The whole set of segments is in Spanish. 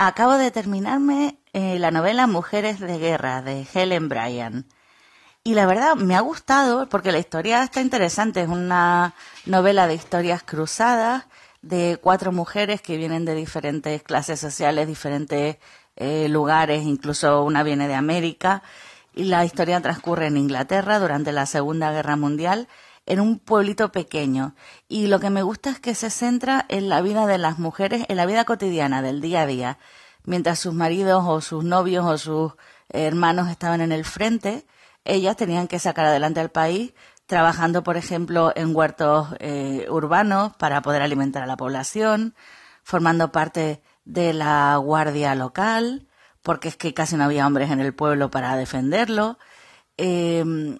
Acabo de terminarme eh, la novela Mujeres de Guerra de Helen Bryan. Y la verdad me ha gustado porque la historia está interesante. Es una novela de historias cruzadas de cuatro mujeres que vienen de diferentes clases sociales, diferentes eh, lugares, incluso una viene de América. Y la historia transcurre en Inglaterra durante la Segunda Guerra Mundial en un pueblito pequeño. Y lo que me gusta es que se centra en la vida de las mujeres, en la vida cotidiana, del día a día. Mientras sus maridos o sus novios o sus hermanos estaban en el frente, ellas tenían que sacar adelante al país trabajando, por ejemplo, en huertos eh, urbanos para poder alimentar a la población, formando parte de la guardia local, porque es que casi no había hombres en el pueblo para defenderlo. Eh,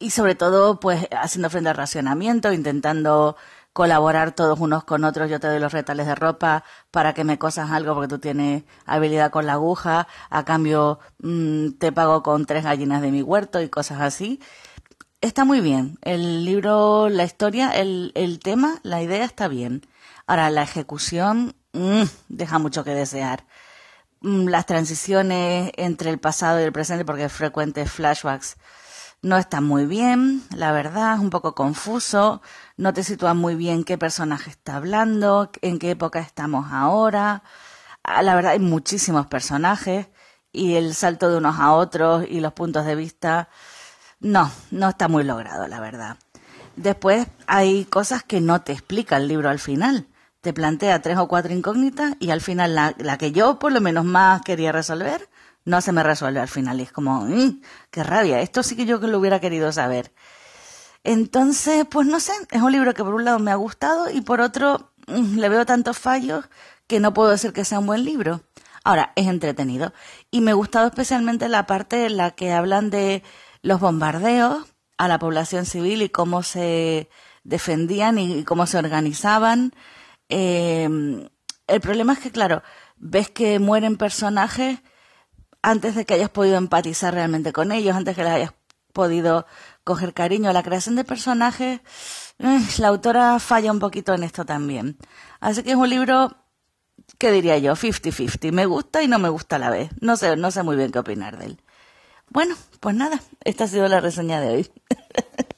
y sobre todo pues haciendo frente al racionamiento, intentando colaborar todos unos con otros, yo te doy los retales de ropa para que me cosas algo porque tú tienes habilidad con la aguja, a cambio mm, te pago con tres gallinas de mi huerto y cosas así. Está muy bien. El libro, la historia, el, el tema, la idea está bien. Ahora, la ejecución mm, deja mucho que desear. Mm, las transiciones entre el pasado y el presente, porque frecuentes flashbacks, no está muy bien, la verdad, es un poco confuso, no te sitúa muy bien qué personaje está hablando, en qué época estamos ahora. Ah, la verdad hay muchísimos personajes y el salto de unos a otros y los puntos de vista, no, no está muy logrado, la verdad. Después hay cosas que no te explica el libro al final. Te plantea tres o cuatro incógnitas y al final la, la que yo por lo menos más quería resolver no se me resuelve al final. Y es como, mm, qué rabia, esto sí que yo lo hubiera querido saber. Entonces, pues no sé, es un libro que por un lado me ha gustado y por otro mm, le veo tantos fallos que no puedo decir que sea un buen libro. Ahora, es entretenido. Y me ha gustado especialmente la parte en la que hablan de los bombardeos a la población civil y cómo se defendían y cómo se organizaban. Eh, el problema es que, claro, ves que mueren personajes antes de que hayas podido empatizar realmente con ellos, antes que les hayas podido coger cariño. La creación de personajes, eh, la autora falla un poquito en esto también. Así que es un libro, ¿qué diría yo? 50-50. Me gusta y no me gusta a la vez. No sé, no sé muy bien qué opinar de él. Bueno, pues nada, esta ha sido la reseña de hoy.